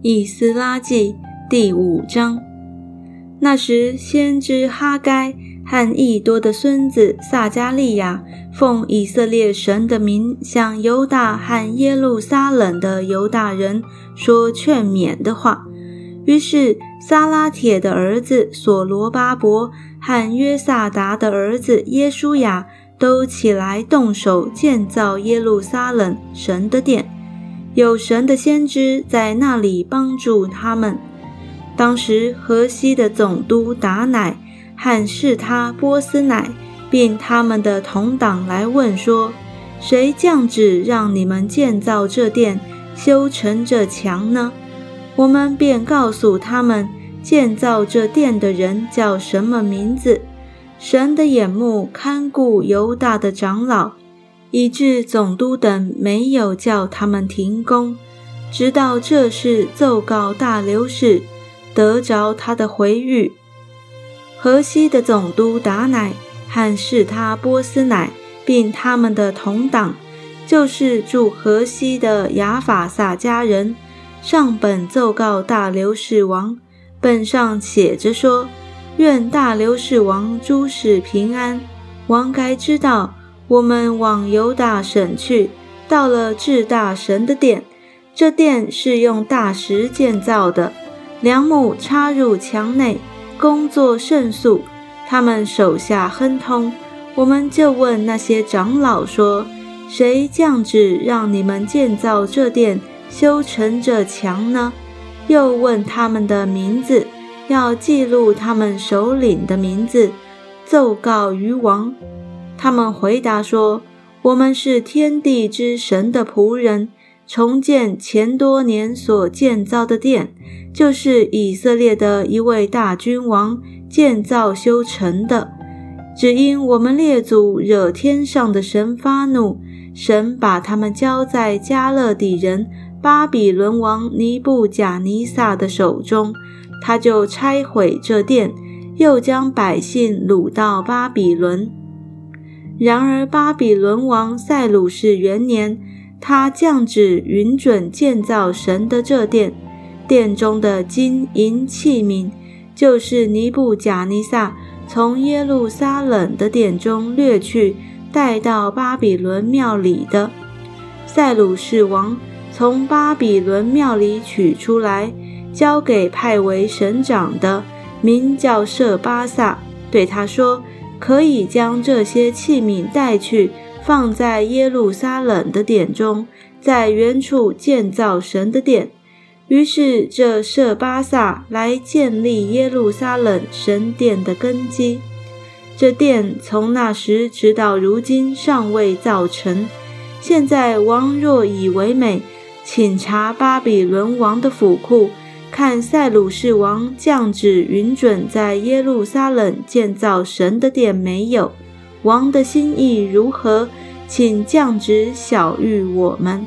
以斯拉记第五章。那时，先知哈该和益多的孙子撒加利亚，奉以色列神的名，向犹大和耶路撒冷的犹大人说劝勉的话。于是，撒拉铁的儿子所罗巴伯和约萨达的儿子耶书亚都起来动手建造耶路撒冷神的殿，有神的先知在那里帮助他们。当时，河西的总督达乃和士他波斯乃，并他们的同党来问说：“谁降旨让你们建造这殿、修成这墙呢？”我们便告诉他们，建造这殿的人叫什么名字。神的眼目看顾犹大的长老，以致总督等没有叫他们停工，直到这事奏告大流士，得着他的回谕。河西的总督达乃和士他波斯乃，并他们的同党，就是住河西的雅法萨家人。上本奏告大流士王，本上写着说：“愿大流士王诸事平安。”王该知道，我们往犹大省去，到了至大神的殿。这殿是用大石建造的，梁木插入墙内，工作甚速。他们手下亨通。我们就问那些长老说：“谁降旨让你们建造这殿？”修成这墙呢？又问他们的名字，要记录他们首领的名字，奏告于王。他们回答说：“我们是天地之神的仆人，重建前多年所建造的殿，就是以色列的一位大君王建造修成的。只因我们列祖惹天上的神发怒，神把他们交在加勒底人。”巴比伦王尼布贾尼撒的手中，他就拆毁这殿，又将百姓掳到巴比伦。然而巴比伦王塞鲁士元年，他降旨允准建造神的这殿，殿中的金银器皿，就是尼布贾尼撒从耶路撒冷的殿中掠去，带到巴比伦庙里的。塞鲁士王。从巴比伦庙里取出来，交给派为省长的，名叫舍巴萨，对他说：“可以将这些器皿带去，放在耶路撒冷的殿中，在原处建造神的殿。”于是这设巴萨来建立耶路撒冷神殿的根基。这殿从那时直到如今尚未造成。现在王若以为美。请查巴比伦王的府库，看塞鲁士王降旨允准在耶路撒冷建造神的殿没有？王的心意如何？请降旨晓谕我们。